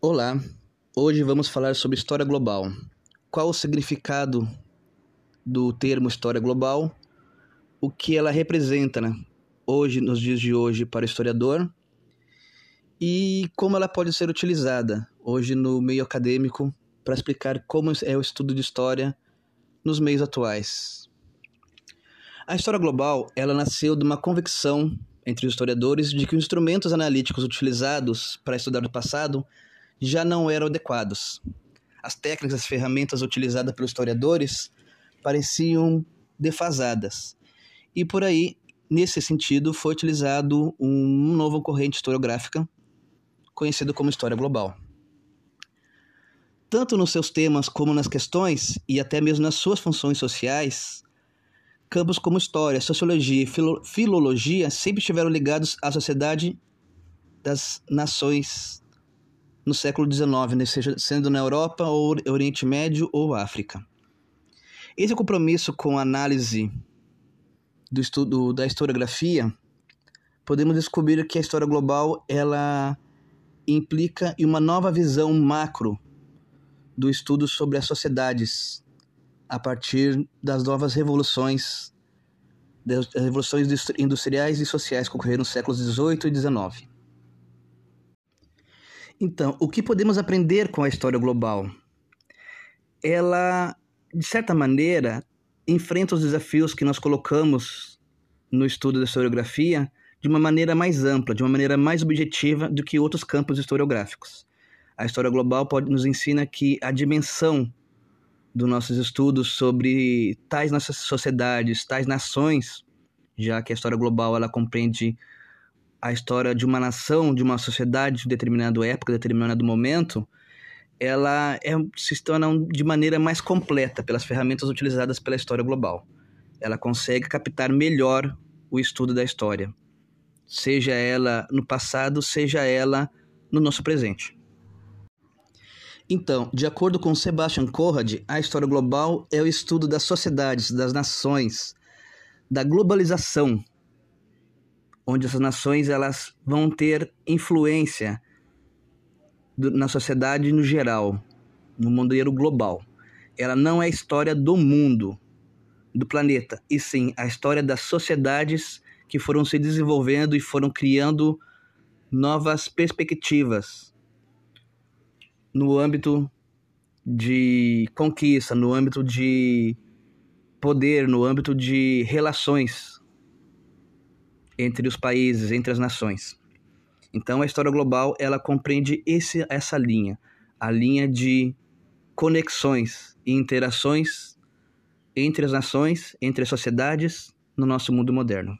Olá, hoje vamos falar sobre história global. Qual o significado do termo história global? O que ela representa né, hoje, nos dias de hoje, para o historiador? E como ela pode ser utilizada hoje no meio acadêmico para explicar como é o estudo de história nos meios atuais. A história global, ela nasceu de uma convicção entre os historiadores de que os instrumentos analíticos utilizados para estudar o passado já não eram adequados. As técnicas, as ferramentas utilizadas pelos historiadores pareciam defasadas. E por aí, nesse sentido, foi utilizado um novo corrente historiográfica conhecido como história global. Tanto nos seus temas como nas questões e até mesmo nas suas funções sociais, campos como história, sociologia e filo filologia sempre estiveram ligados à sociedade das nações no século XIX, né, seja sendo na Europa, ou Oriente Médio ou África. Esse compromisso com a análise do estudo da historiografia, podemos descobrir que a história global ela implica em uma nova visão macro do estudo sobre as sociedades a partir das novas revoluções, das revoluções industriais e sociais que ocorreram nos séculos XVIII e XIX. Então, o que podemos aprender com a história global? Ela, de certa maneira, enfrenta os desafios que nós colocamos no estudo da historiografia de uma maneira mais ampla, de uma maneira mais objetiva do que outros campos historiográficos. A história global pode nos ensina que a dimensão dos nossos estudos sobre tais nossas sociedades, tais nações, já que a história global ela compreende a história de uma nação, de uma sociedade de determinada época, de determinado momento, ela é, se torna de maneira mais completa pelas ferramentas utilizadas pela história global. Ela consegue captar melhor o estudo da história, seja ela no passado, seja ela no nosso presente. Então, de acordo com Sebastian Conrad, a história global é o estudo das sociedades, das nações, da globalização, onde essas nações elas vão ter influência do, na sociedade no geral, no modelo global. Ela não é a história do mundo, do planeta, e sim a história das sociedades que foram se desenvolvendo e foram criando novas perspectivas no âmbito de conquista, no âmbito de poder, no âmbito de relações entre os países, entre as nações. Então a história global ela compreende esse, essa linha, a linha de conexões e interações entre as nações, entre as sociedades no nosso mundo moderno.